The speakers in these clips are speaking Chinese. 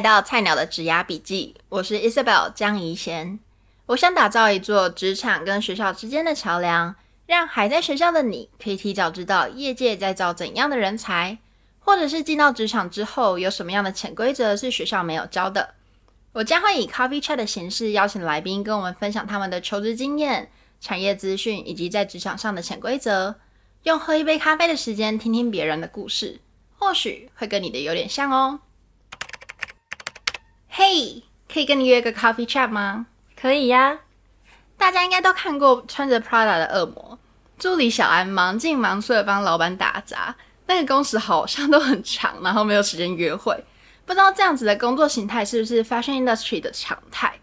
来到菜鸟的职涯笔记，我是 Isabel 江怡贤。我想打造一座职场跟学校之间的桥梁，让还在学校的你可以提早知道业界在招怎样的人才，或者是进到职场之后有什么样的潜规则是学校没有教的。我将会以 Coffee Chat 的形式邀请来宾跟我们分享他们的求职经验、产业资讯以及在职场上的潜规则，用喝一杯咖啡的时间听听别人的故事，或许会跟你的有点像哦。嘿可以跟你约个 coffee chat 吗？可以呀。大家应该都看过穿着 Prada 的恶魔助理小安，忙进忙出的帮老板打杂，那个工时好像都很长，然后没有时间约会。不知道这样子的工作形态是不是 fashion industry 的常态？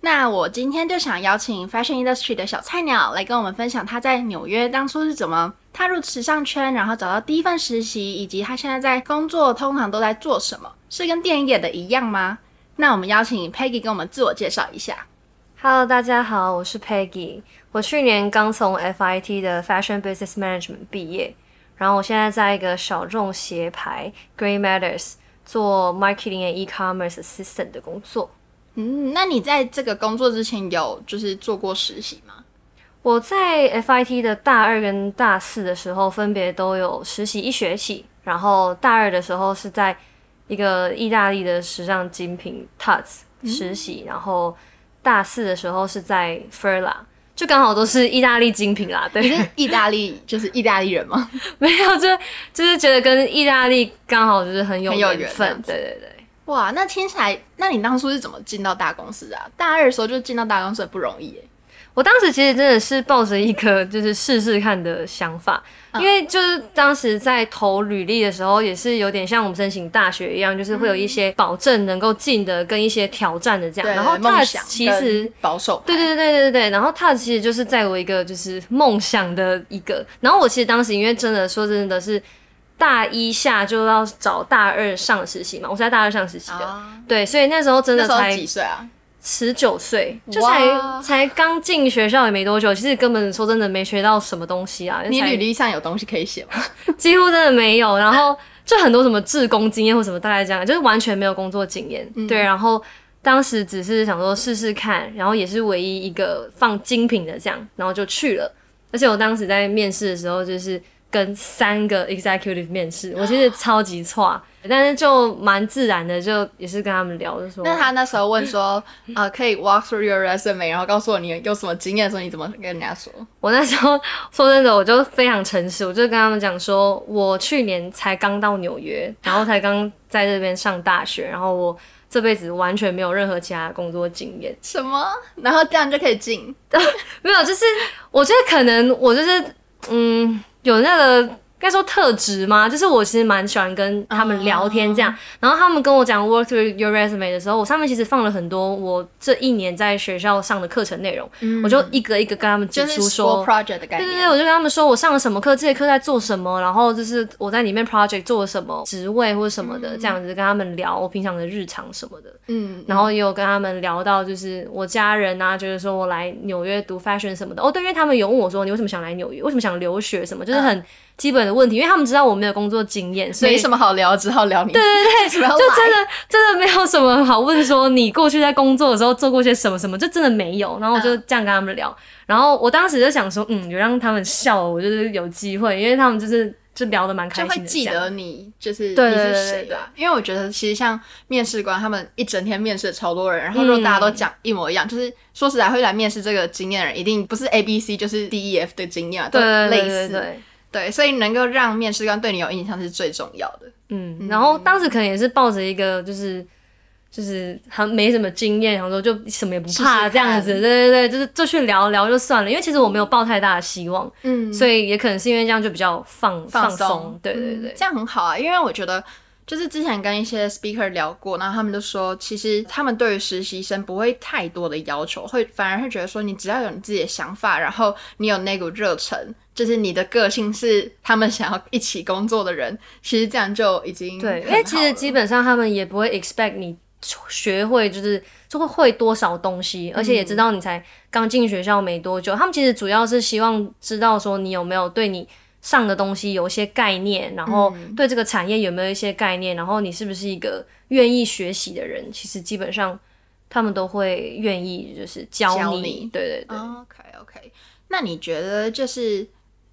那我今天就想邀请 fashion industry 的小菜鸟来跟我们分享他在纽约当初是怎么踏入时尚圈，然后找到第一份实习，以及他现在在工作通常都在做什么？是跟电影演的一样吗？那我们邀请 Peggy 跟我们自我介绍一下。Hello，大家好，我是 Peggy。我去年刚从 FIT 的 Fashion Business Management 毕业，然后我现在在一个小众鞋牌 Grey Matters 做 Marketing and E-commerce Assistant 的工作。嗯，那你在这个工作之前有就是做过实习吗？我在 FIT 的大二跟大四的时候分别都有实习一学期，然后大二的时候是在一个意大利的时尚精品 Tuts 实习，嗯、然后大四的时候是在 Furla，就刚好都是意大利精品啦。对，是意大利就是意大利人吗？没有，就就是觉得跟意大利刚好就是很有缘分。对对对，哇，那听起来，那你当初是怎么进到大公司的啊？大二的时候就进到大公司很不容易耶。我当时其实真的是抱着一个就是试试看的想法，因为就是当时在投履历的时候，也是有点像我们申请大学一样，就是会有一些保证能够进的跟一些挑战的这样。然后他其实保守，对对对对对对。然后他其实就是在我一个就是梦想的一个。然后我其实当时因为真的说真的是大一下就要找大二上实习嘛，我是在大二上实习的，对，所以那时候真的才几岁啊？十九岁，就才才刚进学校也没多久，其实根本说真的没学到什么东西啊。你履历上有东西可以写吗？几乎真的没有，然后就很多什么志工经验或什么，大概这样，就是完全没有工作经验。嗯、对，然后当时只是想说试试看，然后也是唯一一个放精品的这样，然后就去了。而且我当时在面试的时候，就是跟三个 executive 面试，我其实超级差。但是就蛮自然的，就也是跟他们聊的时候。那他那时候问说，啊、呃，可以 walk through your resume，然后告诉我你有什么经验的时候，你怎么跟人家说？我那时候说真的，我就非常诚实，我就跟他们讲说，我去年才刚到纽约，然后才刚在这边上大学，然后我这辈子完全没有任何其他工作经验。什么？然后这样就可以进？没有，就是我觉得可能我就是嗯，有那个。应该说特质吗？就是我其实蛮喜欢跟他们聊天这样，uh. 然后他们跟我讲 work through your resume 的时候，我上面其实放了很多我这一年在学校上的课程内容，嗯、我就一个一个跟他们指出说，project 的概念，对对对，我就跟他们说我上了什么课，这节课在做什么，然后就是我在里面 project 做了什么职位或者什么的，嗯、这样子跟他们聊我平常的日常什么的，嗯，然后也有跟他们聊到就是我家人啊，就是说我来纽约读 fashion 什么的，哦对，因为他们有问我说你为什么想来纽约，为什么想留学？什么，就是很。Uh. 基本的问题，因为他们知道我没有工作经验，所以没什么好聊，只好聊你。对对对，就真的真的没有什么好问，说你过去在工作的时候做过些什么什么，就真的没有。然后我就这样跟他们聊，然后我当时就想说，嗯，有让他们笑，我就是有机会，因为他们就是就聊的蛮开心的，就会记得你就是你是谁的。因为我觉得其实像面试官，他们一整天面试超多人，然后如果大家都讲一模一样，就是说实在会来面试这个经验的人，一定不是 A B C 就是 D E F 的经验，都类似。对，所以能够让面试官对你有印象是最重要的。嗯，然后当时可能也是抱着一个就是就是还没什么经验，然后说就什么也不怕这样子。对对对，就是就去聊聊就算了，因为其实我没有抱太大的希望。嗯，所以也可能是因为这样就比较放放松。放松对对对，这样很好啊，因为我觉得。就是之前跟一些 speaker 聊过，然后他们就说，其实他们对于实习生不会太多的要求，会反而会觉得说，你只要有你自己的想法，然后你有那股热忱，就是你的个性是他们想要一起工作的人，其实这样就已经对，因为其实基本上他们也不会 expect 你学会就是就会会多少东西，而且也知道你才刚进学校没多久，他们其实主要是希望知道说你有没有对你。上的东西有一些概念，然后对这个产业有没有一些概念，然后你是不是一个愿意学习的人，其实基本上他们都会愿意就是教你。教你对对对。OK OK，那你觉得就是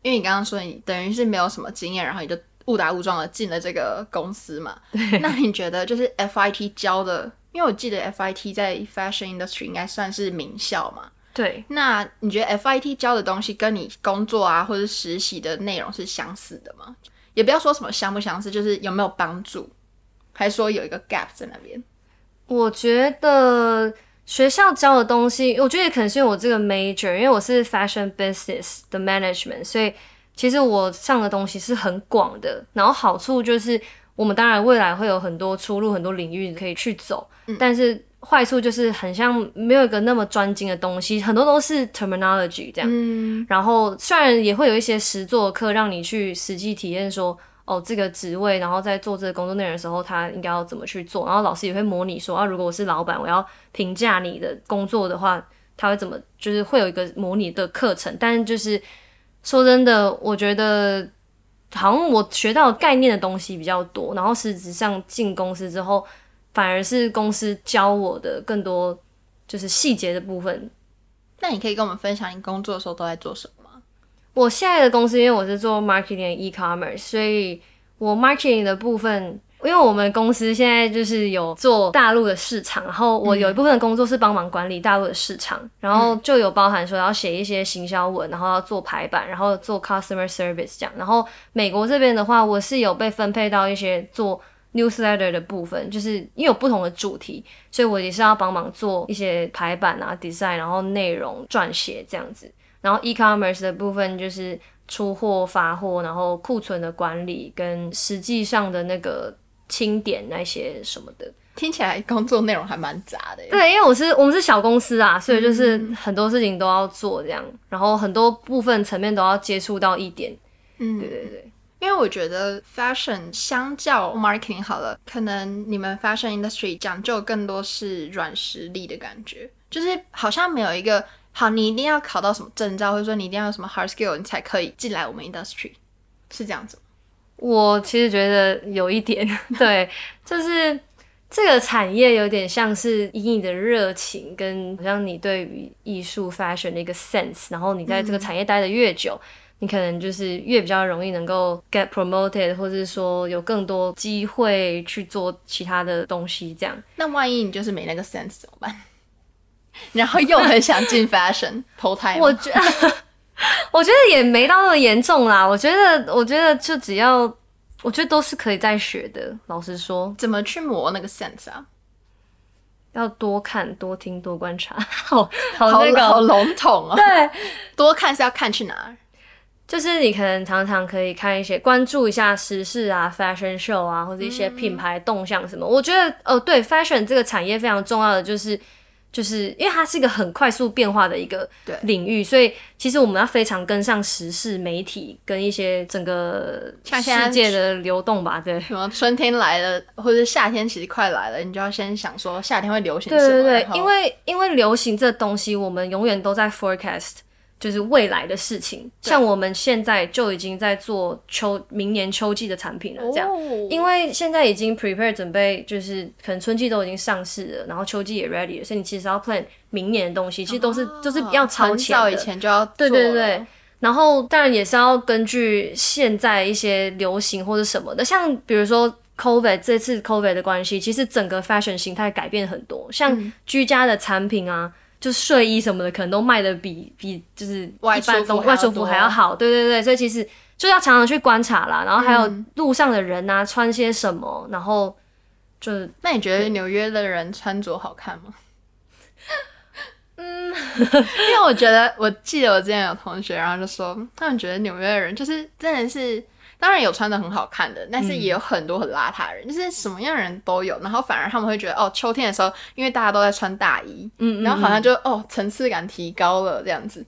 因为你刚刚说你等于是没有什么经验，然后你就误打误撞的进了这个公司嘛？对。那你觉得就是 FIT 教的？因为我记得 FIT 在 fashion industry 应该算是名校嘛。对。那你觉得 FIT 教的东西跟你工作啊或者实习的内容是相似的吗？也不要说什么相不相似，就是有没有帮助，还是说有一个 gap 在那边？我觉得学校教的东西，我觉得可能是因为我这个 major，因为我是 fashion business 的 management，所以其实我上的东西是很广的。然后好处就是。我们当然未来会有很多出路，很多领域可以去走，嗯、但是坏处就是很像没有一个那么专精的东西，很多都是 terminology 这样。嗯、然后虽然也会有一些实作课让你去实际体验说，哦，这个职位，然后在做这个工作内容的时候，他应该要怎么去做，然后老师也会模拟说，啊，如果我是老板，我要评价你的工作的话，他会怎么，就是会有一个模拟的课程。但是就是说真的，我觉得。好像我学到概念的东西比较多，然后实质上进公司之后，反而是公司教我的更多，就是细节的部分。那你可以跟我们分享你工作的时候都在做什么吗？我现在的公司因为我是做 marketing e-commerce，所以我 marketing 的部分。因为我们公司现在就是有做大陆的市场，然后我有一部分的工作是帮忙管理大陆的市场，然后就有包含说要写一些行销文，然后要做排版，然后做 customer service 这样。然后美国这边的话，我是有被分配到一些做 newsletter 的部分，就是因为有不同的主题，所以我也是要帮忙做一些排版啊、design，然后内容撰写这样子。然后 e-commerce 的部分就是出货、发货，然后库存的管理跟实际上的那个。清点那些什么的，听起来工作内容还蛮杂的。对，因为我是我们是小公司啊，所以就是很多事情都要做这样，嗯、然后很多部分层面都要接触到一点。嗯，对对对。因为我觉得 fashion 相较 marketing 好了，可能你们 fashion industry 讲究更多是软实力的感觉，就是好像没有一个好，你一定要考到什么证照，或者说你一定要有什么 hard skill，你才可以进来我们 industry，是这样子。我其实觉得有一点，对，就是这个产业有点像是以你的热情跟好像你对于艺术 fashion 的一个 sense，然后你在这个产业待得越久，嗯、你可能就是越比较容易能够 get promoted，或者是说有更多机会去做其他的东西。这样，那万一你就是没那个 sense 怎么办？然后又很想进 fashion 投胎？我觉得。我觉得也没到那么严重啦。我觉得，我觉得就只要，我觉得都是可以再学的。老实说，怎么去磨那个 sense 啊？要多看、多听、多观察。好，好那个，好笼统啊。对，多看是要看去哪儿？就是你可能常常可以看一些，关注一下时事啊、fashion show 啊，或者一些品牌动向什么。嗯、我觉得，哦，对，fashion 这个产业非常重要的就是。就是因为它是一个很快速变化的一个领域，所以其实我们要非常跟上时事、媒体跟一些整个世界的流动吧。对，什么春天来了，或者夏天其实快来了，你就要先想说夏天会流行什么。对对对，因为因为流行这东西，我们永远都在 forecast。就是未来的事情，像我们现在就已经在做秋明年秋季的产品了，这样，哦、因为现在已经 prepare 准备，就是可能春季都已经上市了，然后秋季也 ready 了，所以你其实要 plan 明年的东西，其实都是、哦、就是要超前的，很早以前就要做。对对对，然后当然也是要根据现在一些流行或者什么的，像比如说 COVID 这次 COVID 的关系，其实整个 fashion 形态改变很多，像居家的产品啊。嗯就睡衣什么的，可能都卖的比比就是一般的外出服还要好，对对对，所以其实就要常常去观察啦，然后还有路上的人啊，穿些什么，然后就那你觉得纽约的人穿着好看吗？嗯，因为我觉得我记得我之前有同学，然后就说他们觉得纽约的人就是真的是。当然有穿的很好看的，但是也有很多很邋遢的人，嗯、就是什么样的人都有。然后反而他们会觉得，哦，秋天的时候，因为大家都在穿大衣，嗯，嗯，嗯，然后好像就哦层次感提高了这样子。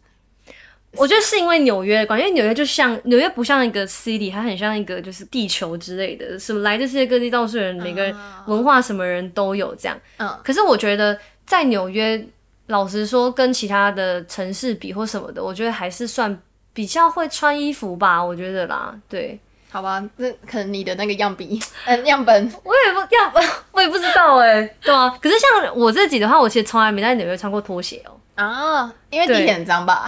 我觉得是因为纽约的关系，因为纽约就像纽约不像一个 city，它很像一个就是地球之类的，什么来自世界各地到处人，每个人文化什么人都有这样。嗯，可是我觉得在纽约，老实说跟其他的城市比或什么的，我觉得还是算。比较会穿衣服吧，我觉得啦，对，好吧，那可能你的那个样比，嗯，样本，我也不样本，我也不知道哎、欸，对啊，可是像我自己的话，我其实从来没在纽约穿过拖鞋哦、喔，啊，因为地铁很脏吧，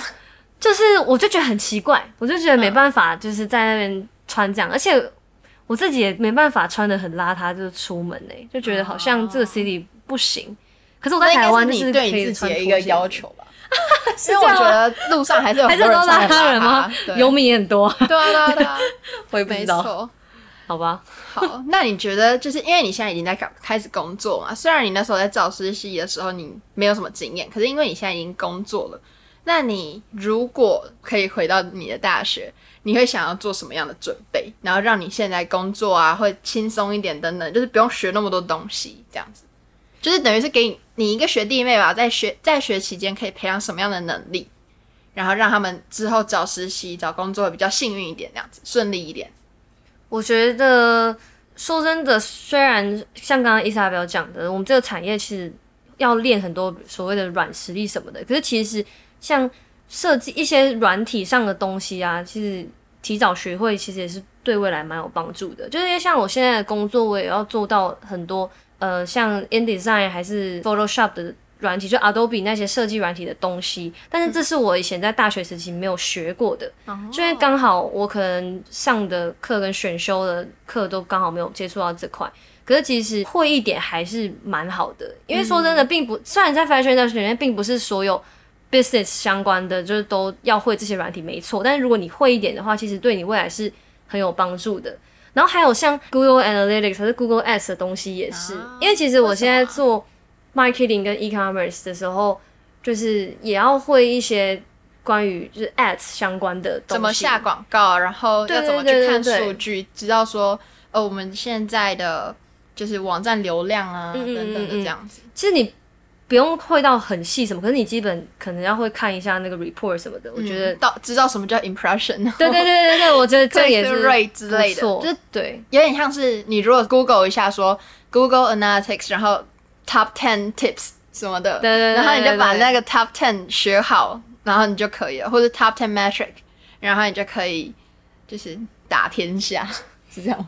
就是我就觉得很奇怪，我就觉得没办法，就是在那边穿这样，嗯、而且我自己也没办法穿的很邋遢，就是出门哎、欸，就觉得好像这个 city 不行，可是我在台湾就是可以穿拖鞋，一个要求吧。所以我觉得路上还是有很多人邋遢人吗？游民也很多。对啊，对啊，对啊，我也不好吧。好，那你觉得就是因为你现在已经在开始工作嘛？虽然你那时候在造师系的时候你没有什么经验，可是因为你现在已经工作了，那你如果可以回到你的大学，你会想要做什么样的准备，然后让你现在工作啊会轻松一点等等，就是不用学那么多东西，这样子。就是等于是给你一个学弟妹吧，在学在学期间可以培养什么样的能力，然后让他们之后找实习找工作比较幸运一点，这样子顺利一点。我觉得说真的，虽然像刚刚伊莎贝尔讲的，我们这个产业其实要练很多所谓的软实力什么的，可是其实像设计一些软体上的东西啊，其实提早学会其实也是对未来蛮有帮助的。就是因为像我现在的工作，我也要做到很多。呃，像 InDesign 还是 Photoshop 的软体，就 Adobe 那些设计软体的东西，但是这是我以前在大学时期没有学过的，嗯、就因为刚好我可能上的课跟选修的课都刚好没有接触到这块。可是其实会一点还是蛮好的，因为说真的，并不、嗯、虽然在 Fashion Industry 里面，并不是所有 business 相关的就是都要会这些软体，没错。但是如果你会一点的话，其实对你未来是很有帮助的。然后还有像 Google Analytics 还是 Google Ads 的东西也是，啊、因为其实我现在做 marketing 跟 e-commerce 的时候，就是也要会一些关于就是 ads 相关的东西，怎么下广告，然后要怎么去看数据，知道说呃我们现在的就是网站流量啊等等的这样子。其实你。不用会到很细什么，可是你基本可能要会看一下那个 report 什么的。嗯、我觉得到知道什么叫 impression，对对对对对，我觉得这也是 rate 之类的，就对，有点像是你如果 Google 一下说 Google Analytics，然后 Top Ten Tips 什么的，对对，对，对，对，对，然后你就把那个 Top Ten 学好，然后你就可以了，或者 Top Ten Metric，然后你就可以就是打天下，是这样。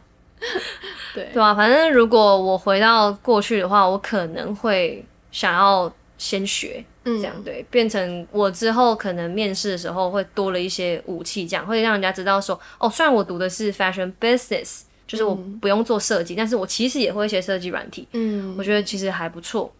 对对啊，反正如果我回到过去的话，我可能会。想要先学，嗯这样、嗯、对，变成我之后可能面试的时候会多了一些武器，这样会让人家知道说，哦，虽然我读的是 fashion business，就是我不用做设计，嗯、但是我其实也会一些设计软体，嗯，我觉得其实还不错。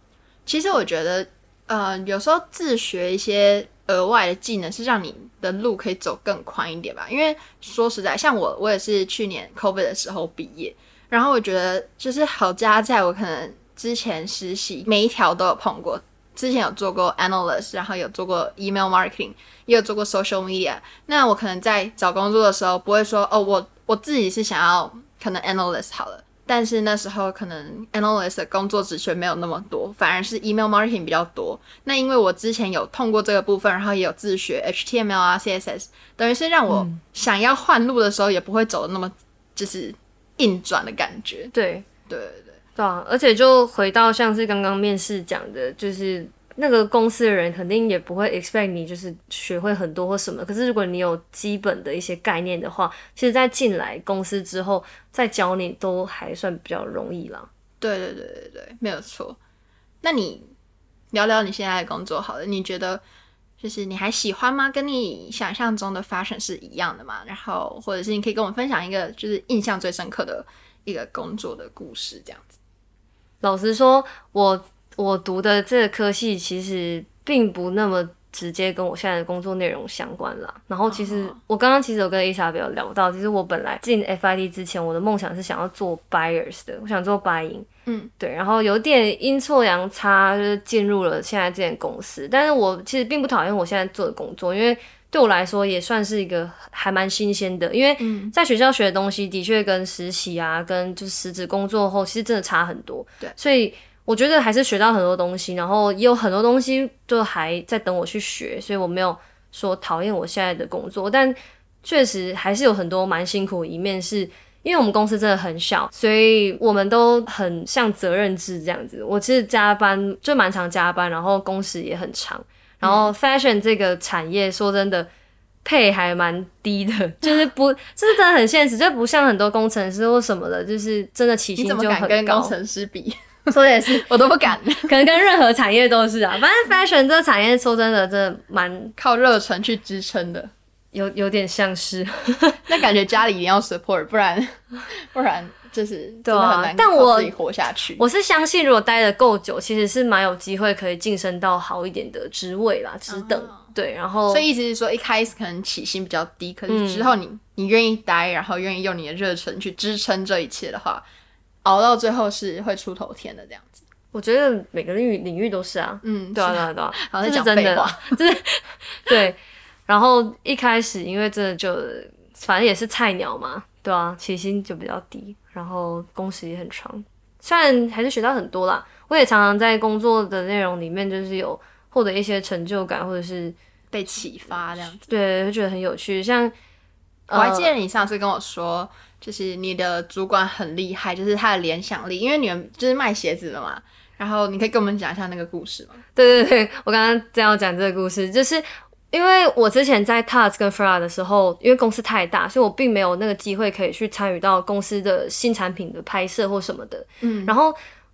其实我觉得，呃，有时候自学一些额外的技能是让你的路可以走更宽一点吧。因为说实在，像我，我也是去年 COVID 的时候毕业，然后我觉得就是好家在我可能。之前实习每一条都有碰过，之前有做过 analyst，然后有做过 email marketing，也有做过 social media。那我可能在找工作的时候不会说哦，我我自己是想要可能 analyst 好了，但是那时候可能 analyst 的工作职缺没有那么多，反而是 email marketing 比较多。那因为我之前有碰过这个部分，然后也有自学 HTML 啊 CSS，等于是让我想要换路的时候也不会走的那么就是硬转的感觉。对对对。对啊，而且就回到像是刚刚面试讲的，就是那个公司的人肯定也不会 expect 你就是学会很多或什么。可是如果你有基本的一些概念的话，其实在进来公司之后再教你都还算比较容易啦。对对对对对，没有错。那你聊聊你现在的工作好了，你觉得就是你还喜欢吗？跟你想象中的 fashion 是一样的吗？然后或者是你可以跟我分享一个就是印象最深刻的一个工作的故事，这样子。老实说，我我读的这个科系其实并不那么直接跟我现在的工作内容相关啦。然后，其实我刚刚其实有跟伊莎贝尔聊到，其实我本来进 FID 之前，我的梦想是想要做 buyers 的，我想做 buying，嗯，对。然后有点阴错阳差，就是进入了现在这间公司。但是我其实并不讨厌我现在做的工作，因为对我来说也算是一个还蛮新鲜的。因为在学校学的东西的确跟实习啊，跟就是实质工作后其实真的差很多。对，所以我觉得还是学到很多东西，然后也有很多东西就还在等我去学，所以我没有说讨厌我现在的工作，但确实还是有很多蛮辛苦的一面，是因为我们公司真的很小，所以我们都很像责任制这样子。我其实加班就蛮常加班，然后工时也很长。然后，fashion 这个产业，说真的，配还蛮低的，就是不，这是真的很现实，就不像很多工程师或什么的，就是真的起薪就很高。你怎么敢跟工程师比？说的也是，我都不敢，可能跟任何产业都是啊。反正 fashion 这个产业，说真的，真的蛮靠热忱去支撑的，有有点像是。那感觉家里一定要 support，不然不然就是对啊。但我自己活下去，我是相信，如果待的够久，其实是蛮有机会可以晋升到好一点的职位啦，职等。Uh-huh. 对，然后所以意思是说，一开始可能起薪比较低，可是之后你、嗯、你愿意待，然后愿意用你的热忱去支撑这一切的话。熬到最后是会出头天的这样子，我觉得每个领域领域都是啊，嗯，对啊对啊对啊，好像讲废话，就是对。然后一开始因为真的就反正也是菜鸟嘛，对啊，起薪就比较低，然后工时也很长，虽然还是学到很多啦。我也常常在工作的内容里面就是有获得一些成就感，或者是被启发这样子，对，会觉得很有趣。像我还记得你上次跟我说。就是你的主管很厉害，就是他的联想力，因为你们就是卖鞋子的嘛。然后你可以跟我们讲一下那个故事吗？对对对，我刚刚正要讲这个故事，就是因为我之前在 Tars 跟 Frara 的时候，因为公司太大，所以我并没有那个机会可以去参与到公司的新产品的拍摄或什么的。嗯，然后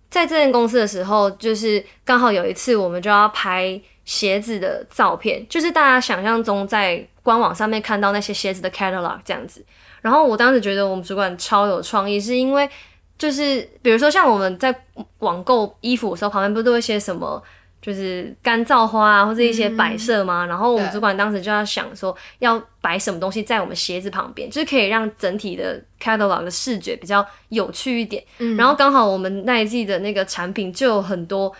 在这间公司的时候，就是刚好有一次我们就要拍鞋子的照片，就是大家想象中在官网上面看到那些鞋子的 catalog 这样子。然后我当时觉得我们主管超有创意，是因为就是比如说像我们在网购衣服的时候，旁边不都会写什么，就是干燥花啊，或者一些摆设嘛？嗯，然后我们主管当时就要想说，要摆什么东西在我们鞋子旁边，就是可以让整体的 catalog 的视觉比较有趣一点。嗯，然后刚好我们那一季的那个产品就有很多。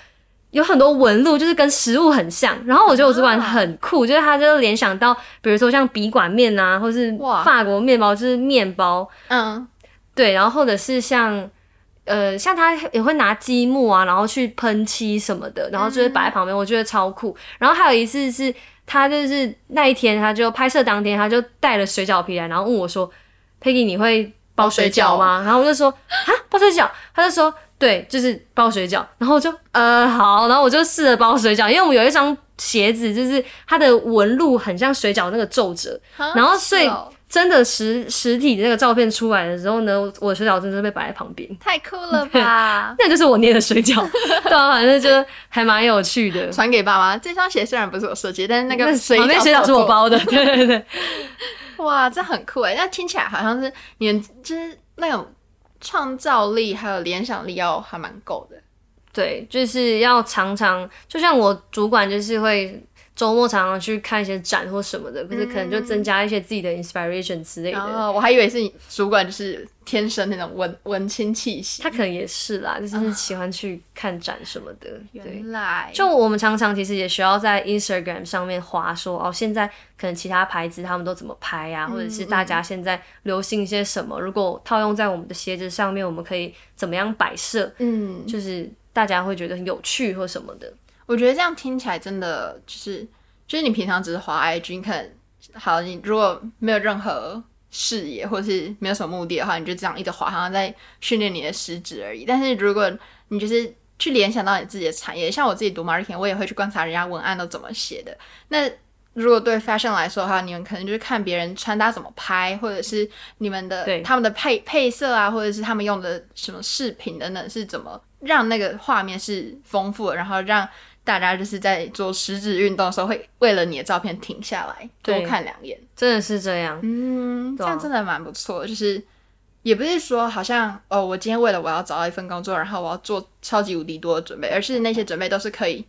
有很多纹路，就是跟食物很像。然后我觉得我主管很酷，就是他就联想到，比如说像笔管面啊，或是法国面包，就是面包。嗯，对。然后或者是像，呃，像他也会拿积木啊，然后去喷漆什么的，然后就是摆在旁边，我觉得超酷。然后还有一次是，他就是那一天，他就拍摄当天，他就带了水饺皮来，然后问我说：“Peggy，你会包水饺吗？”然后我就说：“啊，包水饺。”他就说。对，就是包水饺，然后我就呃好，然后我就试着包水饺，因为我们有一双鞋子，就是它的纹路很像水饺那个皱褶，然后所以真的实实体的那个照片出来的时候呢，我的水饺真的被摆在旁边，太酷了吧？那就是我捏的水饺，对啊，反正就还蛮有趣的。传给爸妈，这双鞋虽然不是我设计，但是那个水饺水饺是我包的，对对对。哇，这很酷哎，那听起来好像是你们就是那种。创造力还有联想力要还蛮够的，对，就是要常常，就像我主管就是会。周末常常去看一些展或什么的，可是可能就增加一些自己的 inspiration 之类的。哦，我还以为是你主管就是天生那种文 文青气息，他可能也是啦，就是喜欢去看展什么的。原来就我们常常其实也需要在 Instagram 上面划说哦，现在可能其他牌子他们都怎么拍呀、啊，或者是大家现在流行一些什么，如果套用在我们的鞋子上面，我们可以怎么样摆设？嗯，就是大家会觉得很有趣或什么的。我觉得这样听起来真的就是，就是你平常只是滑 IG，你可能好，你如果没有任何视野或是没有什么目的的话，你就这样一直滑，好像在训练你的食指而已。但是如果你就是去联想到你自己的产业，像我自己读 marketing，我也会去观察人家文案都怎么写的。那如果对 fashion 来说的话，你们可能就是看别人穿搭怎么拍，或者是你们的他们的配配色啊，或者是他们用的什么饰品等等是怎么让那个画面是丰富的，然后让。大家就是在做食指运动的时候，会为了你的照片停下来多看两眼，真的是这样。嗯，这样真的蛮不错的。就是也不是说好像哦，我今天为了我要找到一份工作，然后我要做超级无敌多的准备，而是那些准备都是可以，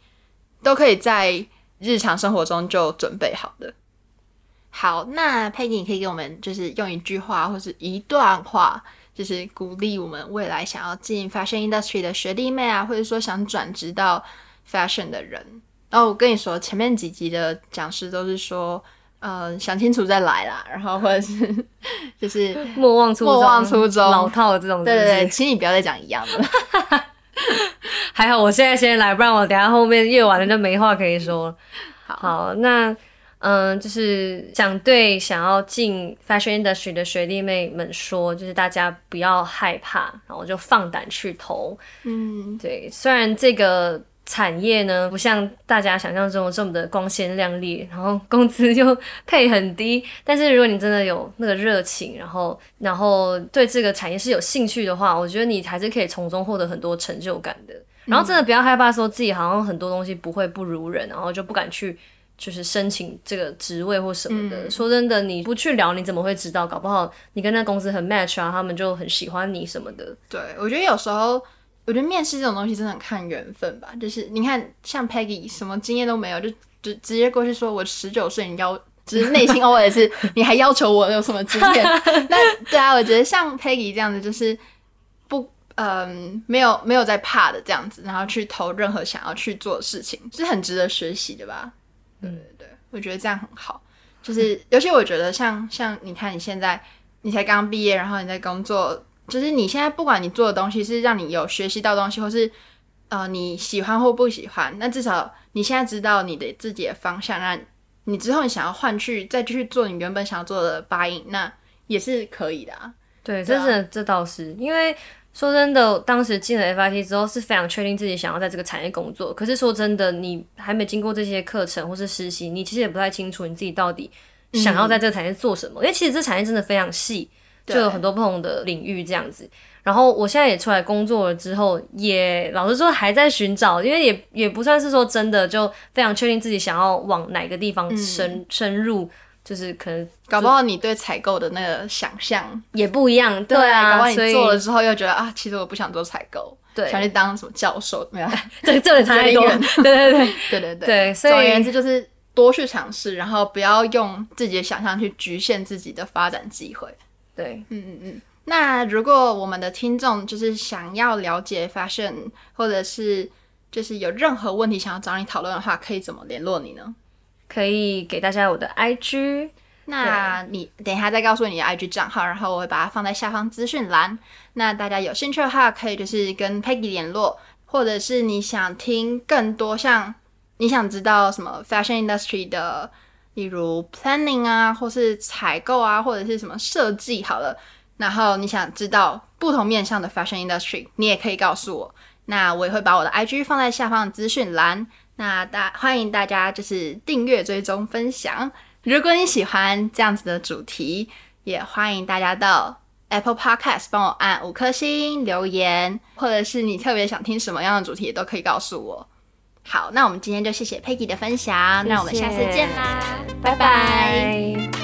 都可以在日常生活中就准备好的。好，那 Peggy，你可以给我们就是用一句话或是一段话，就是鼓励我们未来想要进 fashion industry 的学弟妹啊，或者说想转职到。Fashion 的人，然后我跟你说，前面几集的讲师都是说，呃，想清楚再来啦，然后或者是就是 莫忘初莫忘初衷，老套的这种是不是？对对对，请你不要再讲一样的。还好我现在先来，不然我等下后面越晚了就没话可以说。好，好，那。嗯，就是想对想要进 fashion industry 的学弟妹们说，就是大家不要害怕，然后就放胆去投。嗯，对，虽然这个产业呢，不像大家想象中的这么的光鲜亮丽，然后工资又配很低。但是如果你真的有那个热情，然后然后对这个产业是有兴趣的话，我觉得你还是可以从中获得很多成就感的。然后真的不要害怕说自己好像很多东西不会不如人，然后就不敢去就是申请这个职位或什么的。嗯、说真的，你不去聊，你怎么会知道？搞不好你跟那公司很 match 啊，他们就很喜欢你什么的。对，我觉得有时候。我觉得面试这种东西真的很看缘分吧，就是你看像 Peggy 什么经验都没有，就直直接过去说我十九岁，你要，只是内心偶尔是你还要求我有什么经验？那 对啊，我觉得像 Peggy 这样子，就是不嗯没有没有在怕的这样子，然后去投任何想要去做的事情，是很值得学习的吧？对对对，我觉得这样很好，就是尤其我觉得像像你看你现在你才刚毕业，然后你在工作。就是你现在不管你做的东西是让你有学习到东西，或是呃你喜欢或不喜欢，那至少你现在知道你的自己的方向，那你之后你想要换去再继续做你原本想要做的发音，那也是可以的啊。对，这是这倒是，因为说真的，当时进了 FIT 之后是非常确定自己想要在这个产业工作。可是说真的，你还没经过这些课程或是实习，你其实也不太清楚你自己到底想要在这个产业做什么。嗯、因为其实这产业真的非常细。就有很多不同的领域这样子，然后我现在也出来工作了之后，也老实说还在寻找，因为也也不算是说真的就非常确定自己想要往哪个地方深、嗯、深入，就是可能搞不好你对采购的那个想象也不一样，对啊，搞不好你做了之后又觉得啊，其实我不想做采购，对，想去当什么教授，没有，这这里差太多，对对对。对对对，对，所以总而言之就是多去尝试，然后不要用自己的想象去局限自己的发展机会。对，嗯嗯嗯。那如果我们的听众就是想要了解 fashion，或者是就是有任何问题想要找你讨论的话，可以怎么联络你呢？可以给大家我的 IG，那你等一下再告诉你的 IG 账号，然后我会把它放在下方资讯栏。那大家有兴趣的话，可以就是跟 Peggy 联络，或者是你想听更多像你想知道什么 fashion industry 的。例如 planning 啊，或是采购啊，或者是什么设计好了，然后你想知道不同面向的 fashion industry，你也可以告诉我，那我也会把我的 IG 放在下方的资讯栏，那大欢迎大家就是订阅、追踪、分享。如果你喜欢这样子的主题，也欢迎大家到 Apple Podcast 帮我按五颗星留言，或者是你特别想听什么样的主题，都可以告诉我。好，那我们今天就谢谢 Peggy 的分享，谢谢，那我们下次见啦，拜拜。拜拜。